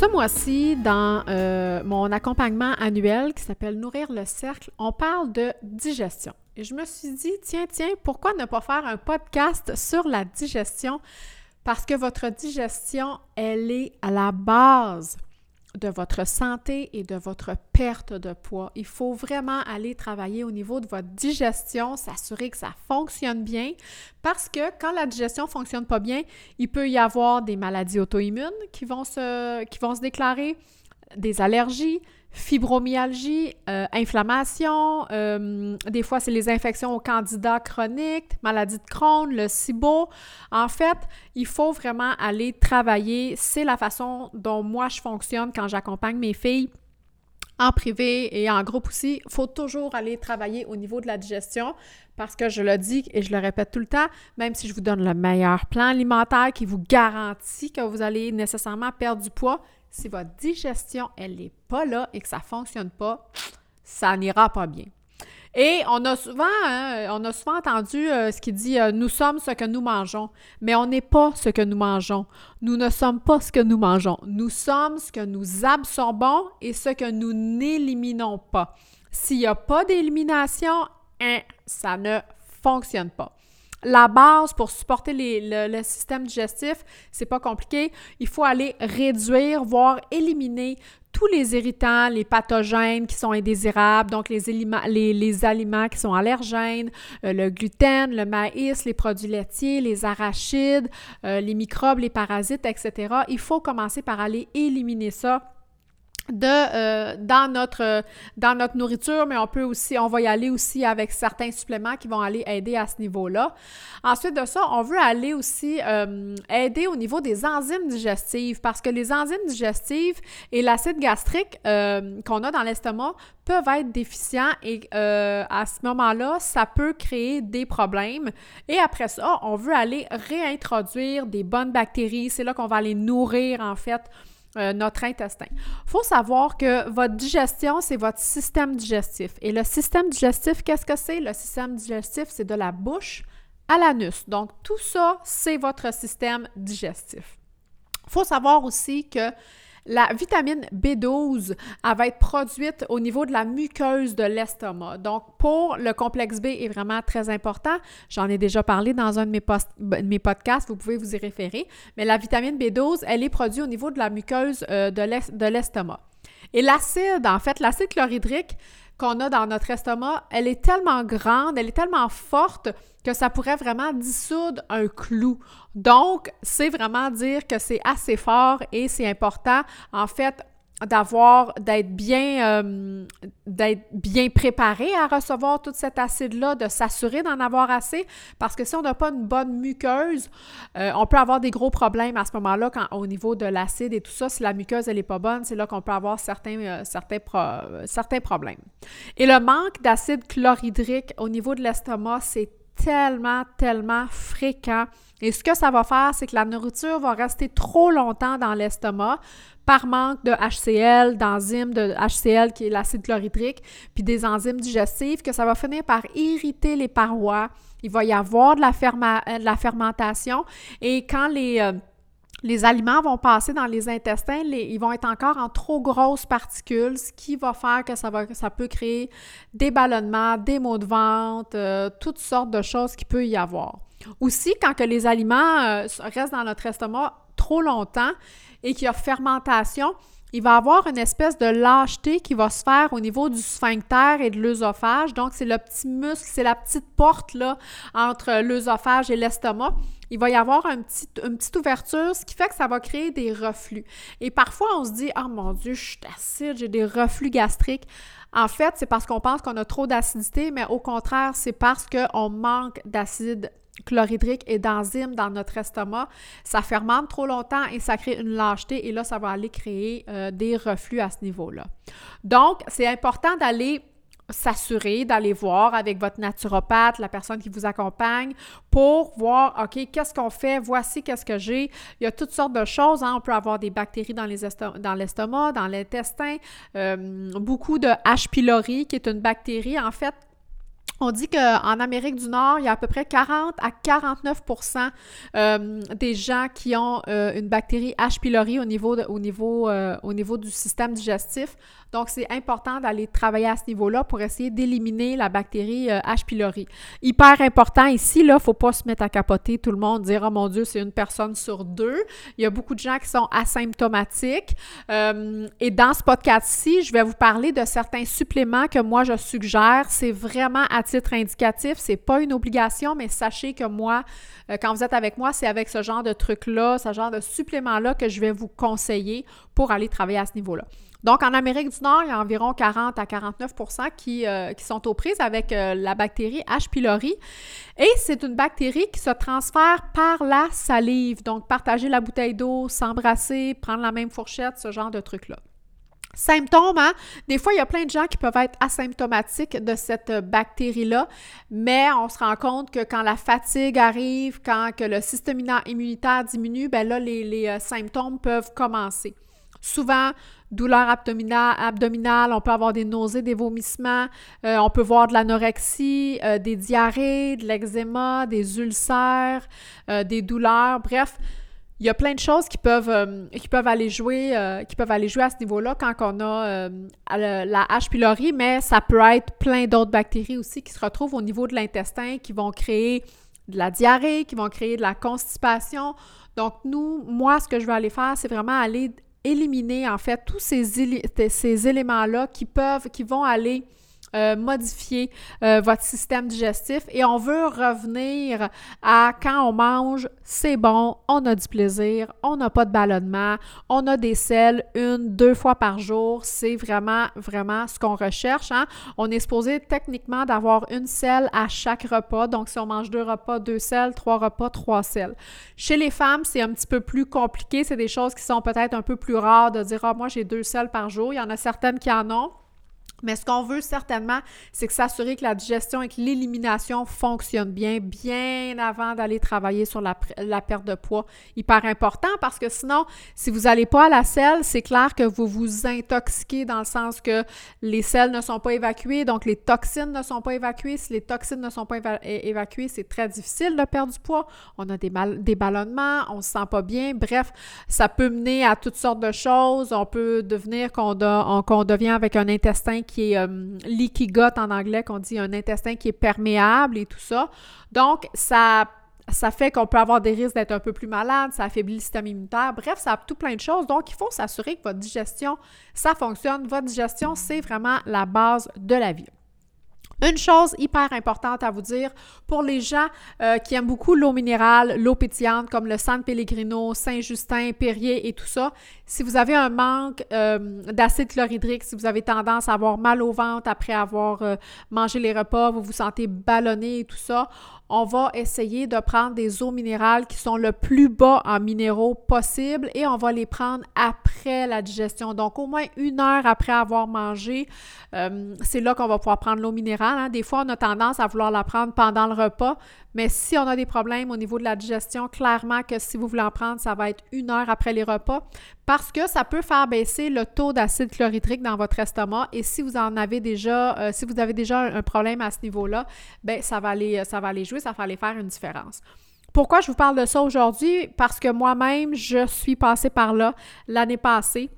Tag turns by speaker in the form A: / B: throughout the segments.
A: Ce mois-ci, dans euh, mon accompagnement annuel qui s'appelle Nourrir le cercle, on parle de digestion. Et je me suis dit, tiens, tiens, pourquoi ne pas faire un podcast sur la digestion? Parce que votre digestion, elle est à la base de votre santé et de votre perte de poids. Il faut vraiment aller travailler au niveau de votre digestion, s'assurer que ça fonctionne bien parce que quand la digestion ne fonctionne pas bien, il peut y avoir des maladies auto-immunes qui vont se, qui vont se déclarer, des allergies, fibromyalgie, euh, inflammation, euh, des fois c'est les infections au candidats chroniques, maladie de Crohn, le SIBO. En fait, il faut vraiment aller travailler. C'est la façon dont moi je fonctionne quand j'accompagne mes filles en privé et en groupe aussi. Il faut toujours aller travailler au niveau de la digestion parce que je le dis et je le répète tout le temps, même si je vous donne le meilleur plan alimentaire qui vous garantit que vous allez nécessairement perdre du poids, si votre digestion, elle n'est pas là et que ça ne fonctionne pas, ça n'ira pas bien. Et on a souvent, hein, on a souvent entendu euh, ce qui dit euh, nous sommes ce que nous mangeons, mais on n'est pas ce que nous mangeons. Nous ne sommes pas ce que nous mangeons. Nous sommes ce que nous absorbons et ce que nous n'éliminons pas. S'il n'y a pas d'élimination, hein, ça ne fonctionne pas. La base pour supporter le, système digestif, c'est pas compliqué. Il faut aller réduire, voire éliminer tous les irritants, les pathogènes qui sont indésirables, donc les, aliments qui sont allergènes, euh, le gluten, le maïs, les produits laitiers, les arachides, euh, les microbes, les parasites, etc. Il faut commencer par aller éliminer ça de, euh, dans, notre, dans notre nourriture, mais on peut aussi, on va y aller aussi avec certains suppléments qui vont aller aider à ce niveau-là. Ensuite de ça, on veut aller aussi euh, aider au niveau des enzymes digestives parce que les enzymes digestives et l'acide gastrique euh, qu'on a dans l'estomac peuvent être déficients et à ce moment-là, ça peut créer des problèmes. Et après ça, on veut aller réintroduire des bonnes bactéries. C'est là qu'on va aller nourrir en fait euh, notre intestin. Il faut savoir que votre digestion, c'est votre système digestif. Et le système digestif, qu'est-ce que c'est? Le système digestif, c'est de la bouche à l'anus. Donc, tout ça, c'est votre système digestif. Il faut savoir aussi que la vitamine B12, elle va être produite au niveau de la muqueuse de l'estomac. Donc, pour le complexe B est vraiment très important. J'en ai déjà parlé dans un de mes, mes, podcasts, vous pouvez vous y référer. Mais la vitamine B12, elle est produite au niveau de la muqueuse euh, de l'estomac. Et l'acide, en fait, l'acide chlorhydrique, qu'on a dans notre estomac, elle est tellement grande, elle est tellement forte que ça pourrait vraiment dissoudre un clou. Donc, c'est vraiment dire que c'est assez fort et c'est important. En fait, d'avoir, d'être bien, euh, d'être bien préparé à recevoir tout cet acide-là, de s'assurer d'en avoir assez, parce que si on n'a pas une bonne muqueuse, euh, on peut avoir des gros problèmes à ce moment-là au niveau de l'acide et tout ça. Si la muqueuse, elle n'est pas bonne, c'est là qu'on peut avoir certains, euh, certains, certains problèmes. Et le manque d'acide chlorhydrique au niveau de l'estomac, c'est tellement, tellement fréquent. Et ce que ça va faire, c'est que la nourriture va rester trop longtemps dans l'estomac, par manque de HCl, d'enzymes de HCl qui est l'acide chlorhydrique, puis des enzymes digestives, que ça va finir par irriter les parois. Il va y avoir de la, la fermentation et quand les, euh, les aliments vont passer dans les intestins, ils vont être encore en trop grosses particules, ce qui va faire que ça, va, ça peut créer des ballonnements, des maux de ventre, euh, toutes sortes de choses qui peut y avoir. Aussi, quand les aliments euh, restent dans notre estomac trop longtemps, et qu'il y a fermentation, il va avoir une espèce de lâcheté qui va se faire au niveau du sphincter et de l'œsophage. Donc, c'est le petit muscle, c'est la petite porte là, entre l'œsophage et l'estomac. Il va y avoir une petite ouverture, ce qui fait que ça va créer des reflux. Et parfois, on se dit, oh mon Dieu, je suis acide, j'ai des reflux gastriques. En fait, c'est parce qu'on pense qu'on a trop d'acidité, mais au contraire, c'est parce qu'on manque d'acide chlorhydrique et d'enzymes dans notre estomac, ça fermente trop longtemps et ça crée une lâcheté et là, ça va aller créer euh, des reflux à ce niveau-là. Donc, c'est important d'aller s'assurer d'aller voir avec votre naturopathe, la personne qui vous accompagne, pour voir, OK, qu'est-ce qu'on fait? Voici qu'est-ce que j'ai. Il y a toutes sortes de choses. Hein. On peut avoir des bactéries dans l'estomac, dans l'intestin, euh, beaucoup de H. pylori, qui est une bactérie, en fait, on dit qu'en Amérique du Nord, il y a à peu près 40 à 49 euh, des gens qui ont euh, une bactérie H. pylori euh, au niveau du système digestif. Donc, c'est important d'aller travailler à ce niveau-là pour essayer d'éliminer la bactérie H. pylori. Hyper important ici, là, faut pas se mettre à capoter tout le monde, dire Oh mon Dieu, c'est une personne sur deux. Il y a beaucoup de gens qui sont asymptomatiques. et dans ce podcast-ci, je vais vous parler de certains suppléments que moi je suggère. C'est vraiment à titre indicatif, c'est pas une obligation, mais sachez que moi, euh, quand vous êtes avec moi, c'est avec ce genre de truc-là, ce genre de supplément-là que je vais vous conseiller pour aller travailler à ce niveau-là. Donc, en Amérique du Nord, il y a environ 40 à 49 qui, euh, qui sont aux prises avec euh, la bactérie H. pylori. Et c'est une bactérie qui se transfère par la salive. Donc, partager la bouteille d'eau, s'embrasser, prendre la même fourchette, ce genre de truc-là. Symptômes, hein? Des fois, il y a plein de gens qui peuvent être asymptomatiques de cette bactérie-là, mais on se rend compte que quand la fatigue arrive, quand le système immunitaire diminue, ben là, les, euh, symptômes peuvent commencer. Souvent, douleur abdominale, on peut avoir des nausées, des vomissements, euh, on peut voir de l'anorexie, euh, des diarrhées, de l'eczéma, des ulcères, des douleurs, bref, il y a plein de choses qui peuvent, euh, qui peuvent aller jouer, euh, qui peuvent aller jouer à ce niveau-là quand on a euh, la H. pylori, mais ça peut être plein d'autres bactéries aussi qui se retrouvent au niveau de l'intestin, qui vont créer de la diarrhée, qui vont créer de la constipation. Donc, nous, moi, ce que je vais aller faire, c'est vraiment aller éliminer, en fait, tous ces, ces éléments-là qui peuvent, qui vont aller euh, modifier euh, votre système digestif et on veut revenir à quand on mange, c'est bon, on a du plaisir, on n'a pas de ballonnement, on a des selles une, deux fois par jour. C'est vraiment, vraiment ce qu'on recherche. Hein. On est supposé techniquement d'avoir une selle à chaque repas. Donc, si on mange deux repas, deux selles, trois repas, trois selles. Chez les femmes, c'est un petit peu plus compliqué. C'est des choses qui sont peut-être un peu plus rares de dire, ah, moi, j'ai deux selles par jour. Il y en a certaines qui en ont. Mais ce qu'on veut certainement, c'est que s'assurer que la digestion et que l'élimination fonctionnent bien, bien avant d'aller travailler sur la, perte de poids. Hyper important parce que sinon, si vous n'allez pas à la selle, c'est clair que vous vous intoxiquez dans le sens que les selles ne sont pas évacuées, donc les toxines ne sont pas évacuées. Si les toxines ne sont pas évacuées, c'est très difficile de perdre du poids. On a des, des ballonnements, on ne se sent pas bien. Bref, ça peut mener à toutes sortes de choses. On peut devenir qu'on devient avec un intestin qui est euh, en anglais, qu'on dit un intestin qui est perméable et tout ça. Donc, ça ça fait qu'on peut avoir des risques d'être un peu plus malade, ça affaiblit le système immunitaire. Bref, ça a tout plein de choses. Donc, il faut s'assurer que votre digestion, ça fonctionne. Votre digestion, c'est vraiment la base de la vie. Une chose hyper importante à vous dire pour les gens euh, qui aiment beaucoup l'eau minérale, l'eau pétillante comme le San Pellegrino, Saint-Justin, Perrier et tout ça, si vous avez un manque euh, d'acide chlorhydrique, si vous avez tendance à avoir mal au ventre après avoir euh, mangé les repas, vous vous sentez ballonné et tout ça, on va essayer de prendre des eaux minérales qui sont le plus bas en minéraux possible et on va les prendre après la digestion. Donc, au moins une heure après avoir mangé, euh, c'est là qu'on va pouvoir prendre l'eau minérale. Hein. Des fois, on a tendance à vouloir la prendre pendant le repas, mais si on a des problèmes au niveau de la digestion, clairement que si vous voulez en prendre, ça va être une heure après les repas parce que ça peut faire baisser le taux d'acide chlorhydrique dans votre estomac. Et si vous en avez déjà, euh, si vous avez déjà un problème à ce niveau-là, ben ça va aller, ça va aller jouer, ça va aller faire une différence. Pourquoi je vous parle de ça aujourd'hui? Parce que moi-même, je suis passée par là l'année passée.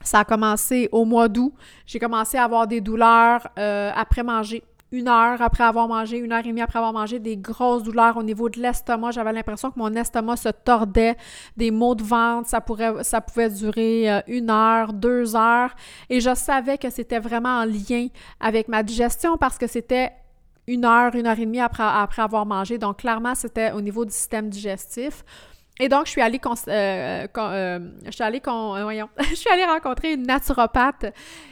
A: Ça a commencé au mois d'août. J'ai commencé à avoir des douleurs euh, après manger une heure après avoir mangé, une heure et demie après avoir mangé, des grosses douleurs au niveau de l'estomac. J'avais l'impression que mon estomac se tordait, des maux de ventre, ça, pourrait, ça pouvait durer euh, une heure, deux heures. Et je savais que c'était vraiment en lien avec ma digestion parce que c'était une heure, une heure et demie après, après avoir mangé. Donc, clairement, c'était au niveau du système digestif. Et donc, je suis allée, je suis allée rencontrer une naturopathe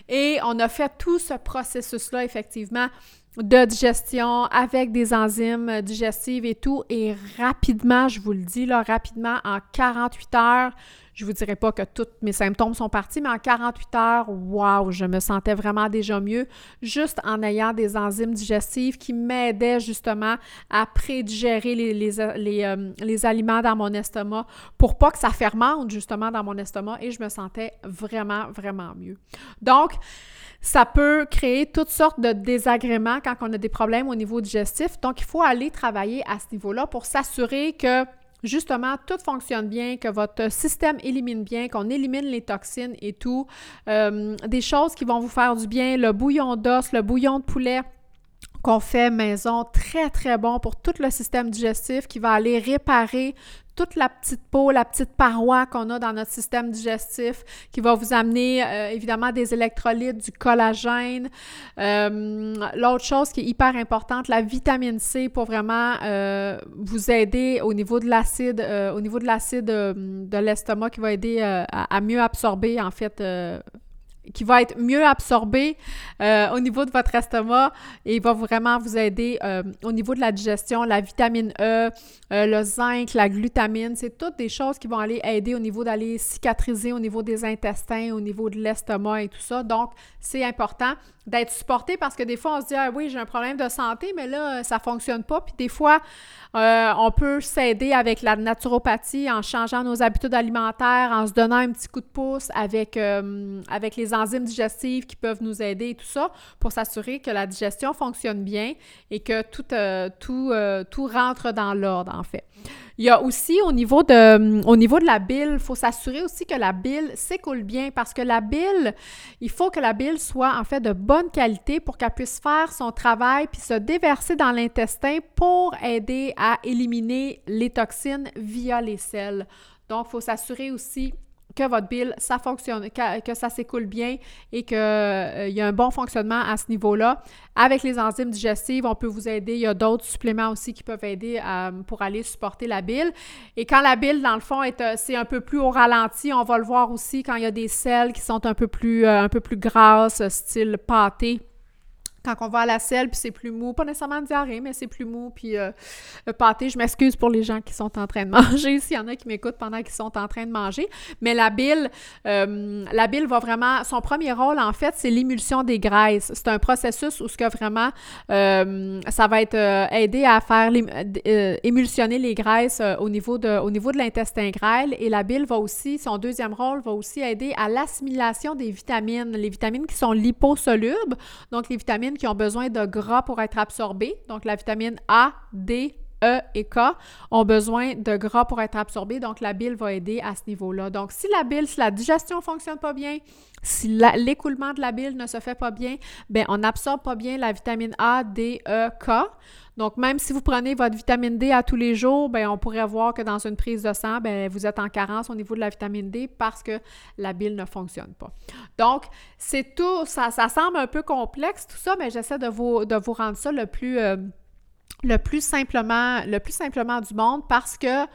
A: et on a fait tout ce processus-là, effectivement, de digestion avec des enzymes digestives et tout. Et rapidement, je vous le dis, là, rapidement, en 48 heures, je vous dirais pas que tous mes symptômes sont partis, mais en 48 heures, waouh, je me sentais vraiment déjà mieux juste en ayant des enzymes digestives qui m'aidaient justement à prédigérer les, euh, les, aliments dans mon estomac pour pas que ça fermente justement dans mon estomac et je me sentais vraiment, vraiment mieux. Donc, ça peut créer toutes sortes de désagréments quand on a des problèmes au niveau digestif. Donc, il faut aller travailler à ce niveau-là pour s'assurer que justement, tout fonctionne bien, que votre système élimine bien, qu'on élimine les toxines et tout. Euh, des choses qui vont vous faire du bien, le bouillon d'os, le bouillon de poulet qu'on fait maison, très très bon pour tout le système digestif qui va aller réparer toute la petite peau, la petite paroi qu'on a dans notre système digestif, qui va vous amener euh, évidemment des électrolytes, du collagène. Euh, l'autre chose qui est hyper importante, la vitamine C pour vraiment euh, vous aider au niveau de l'acide, au niveau de l'acide de l'estomac qui va aider à, à, mieux absorber en fait qui va être mieux absorbé euh, au niveau de votre estomac et va vraiment vous aider euh, au niveau de la digestion, la vitamine E, euh, le zinc, la glutamine, c'est toutes des choses qui vont aller aider au niveau d'aller cicatriser au niveau des intestins, au niveau de l'estomac et tout ça. Donc, c'est important d'être supporté parce que des fois, on se dit Ah oui, j'ai un problème de santé, mais là, ça ne fonctionne pas. Puis des fois, on peut s'aider avec la naturopathie en changeant nos habitudes alimentaires, en se donnant un petit coup de pouce avec, avec les enzymes digestives qui peuvent nous aider et tout ça pour s'assurer que la digestion fonctionne bien et que tout, euh, tout, tout rentre dans l'ordre, en fait. Il y a aussi au niveau de, au niveau de la bile, il faut s'assurer aussi que la bile s'écoule bien parce que la bile, il faut que la bile soit en fait de bonne qualité pour qu'elle puisse faire son travail puis se déverser dans l'intestin pour aider à éliminer les toxines via les selles. Donc, il faut s'assurer aussi que votre bile, ça fonctionne, que, ça s'écoule bien et qu'il euh, y a un bon fonctionnement à ce niveau-là. Avec les enzymes digestives, on peut vous aider. Il y a d'autres suppléments aussi qui peuvent aider euh, pour aller supporter la bile. Et quand la bile, dans le fond, euh, c'est un peu plus au ralenti, on va le voir aussi quand il y a des selles qui sont un peu plus, un peu plus grasses, style pâté quand on va à la selle, puis c'est plus mou, pas nécessairement de diarrhée, mais c'est plus mou, puis euh, pâté, je m'excuse pour les gens qui sont en train de manger, s'il y en a qui m'écoutent pendant qu'ils sont en train de manger, mais la bile, euh, la bile va vraiment, son premier rôle, en fait, c'est l'émulsion des graisses. C'est un processus où ce que vraiment, euh, ça va être aidé à faire émulsionner les graisses au niveau de, au niveau de l'intestin grêle, et la bile va aussi, son deuxième rôle va aussi aider à l'assimilation des vitamines, les vitamines qui sont liposolubles, donc les vitamines qui ont besoin de gras pour être absorbés. Donc, la vitamine A, D, E et K ont besoin de gras pour être absorbés. Donc, la bile va aider à ce niveau-là. Donc, si la bile, si la digestion ne fonctionne pas bien, si l'écoulement de la bile ne se fait pas bien, bien, on n'absorbe pas bien la vitamine A, D, E, K. Donc, même si vous prenez votre vitamine D à tous les jours, bien, on pourrait voir que dans une prise de sang, bien, vous êtes en carence au niveau de la vitamine D parce que la bile ne fonctionne pas. Donc, c'est tout, ça, ça semble un peu complexe tout ça, mais j'essaie de vous, de vous rendre ça le plus, euh, le plus simplement, du monde parce que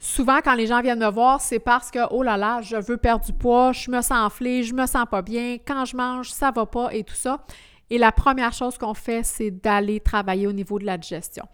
A: Souvent, quand les gens viennent me voir, c'est parce que, oh là là, je veux perdre du poids, je me sens enflée, je me sens pas bien, quand je mange, ça va pas et tout ça. Et la première chose qu'on fait, c'est d'aller travailler au niveau de la digestion.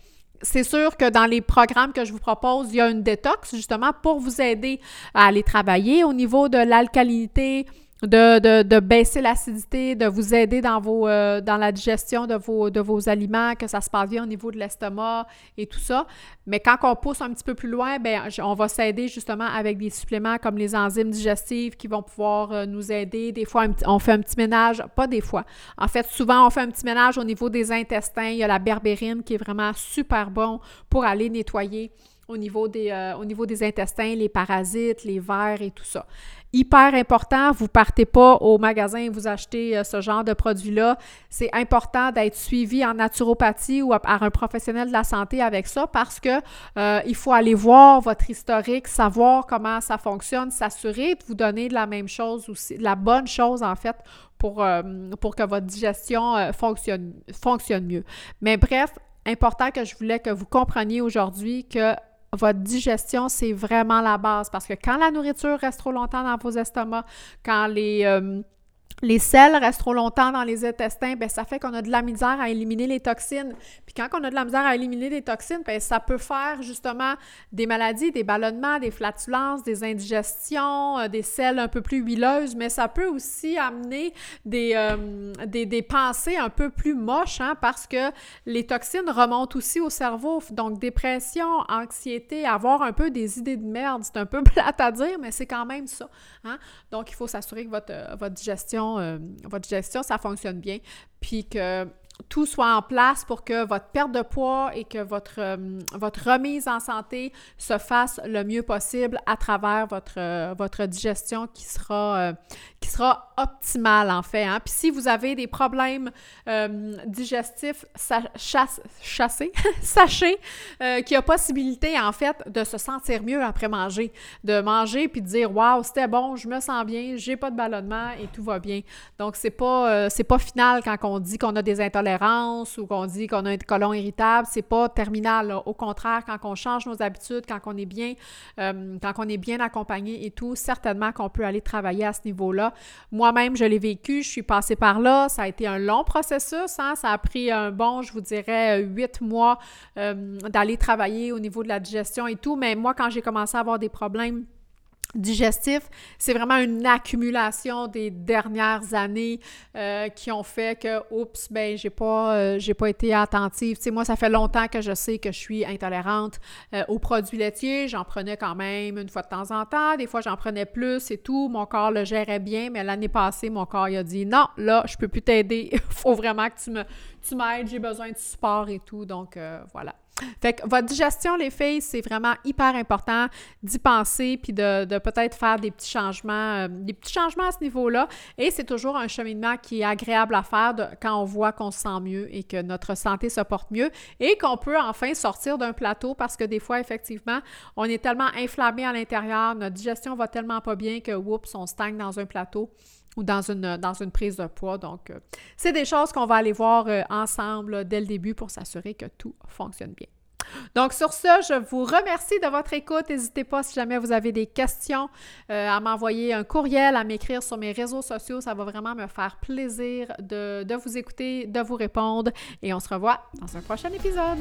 A: C'est sûr que dans les programmes que je vous propose, il y a une détox justement pour vous aider à aller travailler au niveau de l'alcalinité, de, baisser l'acidité, de vous aider dans, vos, euh, dans la digestion de vos, de vos aliments, que ça se passe bien au niveau de l'estomac et tout ça. Mais quand on pousse un petit peu plus loin, bien, on va s'aider justement avec des suppléments comme les enzymes digestives qui vont pouvoir euh, nous aider. Des fois, on fait un petit ménage, pas des fois. En fait, souvent, on fait un petit ménage au niveau des intestins. Il y a la berbérine qui est vraiment super bon pour aller nettoyer au niveau des, euh, au niveau des intestins, les parasites, les vers et tout ça hyper important. Vous partez pas au magasin et vous achetez euh, ce genre de produit-là. C'est important d'être suivi en naturopathie ou par un professionnel de la santé avec ça parce que euh, il faut aller voir votre historique, savoir comment ça fonctionne, s'assurer de vous donner de la même chose de la bonne chose en fait pour, pour que votre digestion fonctionne, fonctionne mieux. Mais bref, important que je voulais que vous compreniez aujourd'hui que votre digestion, c'est vraiment la base. Parce que quand la nourriture reste trop longtemps dans vos estomacs, quand les, euh, les sels restent trop longtemps dans les intestins, bien, ça fait qu'on a de la misère à éliminer les toxines. Puis quand on a de la misère à éliminer les toxines, bien, ça peut faire justement des maladies, des ballonnements, des flatulences, des indigestions, euh, des selles un peu plus huileuses, mais ça peut aussi amener des, euh, des, pensées un peu plus moches, hein, parce que les toxines remontent aussi au cerveau. Donc dépression, anxiété, avoir un peu des idées de merde, c'est un peu plate à dire, mais c'est quand même ça. Hein? Donc il faut s'assurer que votre, euh, votre digestion euh, votre gestion, ça fonctionne bien, puis que tout soit en place pour que votre perte de poids et que votre, euh, votre remise en santé se fasse le mieux possible à travers votre, euh, votre digestion qui sera, qui sera optimale en fait. Hein. Puis si vous avez des problèmes digestifs, sachez qu'il y a possibilité en fait de se sentir mieux après manger, de manger puis de dire waouh c'était bon, je me sens bien, j'ai pas de ballonnement et tout va bien. Donc c'est pas pas final quand on dit qu'on a des intolérances ou qu'on dit qu'on a un colon irritable, c'est pas terminal. Au contraire, quand on change nos habitudes, quand on est bien, euh, quand on est bien accompagné et tout, certainement qu'on peut aller travailler à ce niveau-là. Moi-même, je l'ai vécu, je suis passée par là. Ça a été un long processus. Hein? Ça a pris un bon, je vous dirais, huit mois euh, d'aller travailler au niveau de la digestion et tout. Mais moi, quand j'ai commencé à avoir des problèmes digestif, c'est vraiment une accumulation des dernières années euh, qui ont fait que oups ben j'ai pas euh, j'ai pas été attentive. Tu sais moi ça fait longtemps que je sais que je suis intolérante euh, aux produits laitiers, j'en prenais quand même une fois de temps en temps, des fois j'en prenais plus et tout, mon corps le gérait bien, mais l'année passée mon corps a dit non, là je peux plus t'aider, faut vraiment que tu me tu m'aides, j'ai besoin de support et tout. Donc voilà. Fait que votre digestion, les filles, c'est vraiment hyper important d'y penser puis de, peut-être faire des petits changements, euh, des petits changements à ce niveau-là. Et c'est toujours un cheminement qui est agréable à faire quand on voit qu'on se sent mieux et que notre santé se porte mieux et qu'on peut enfin sortir d'un plateau parce que des fois, effectivement, on est tellement inflammé à l'intérieur, notre digestion va tellement pas bien que, oups, on stagne dans un plateau ou dans une, dans une prise de poids. Donc, euh, c'est des choses qu'on va aller voir euh, ensemble dès le début pour s'assurer que tout fonctionne bien. Donc, sur ce, je vous remercie de votre écoute. N'hésitez pas, si jamais vous avez des questions, euh, à m'envoyer un courriel, à m'écrire sur mes réseaux sociaux. Ça va vraiment me faire plaisir de, de vous écouter, de vous répondre. Et on se revoit dans un prochain épisode.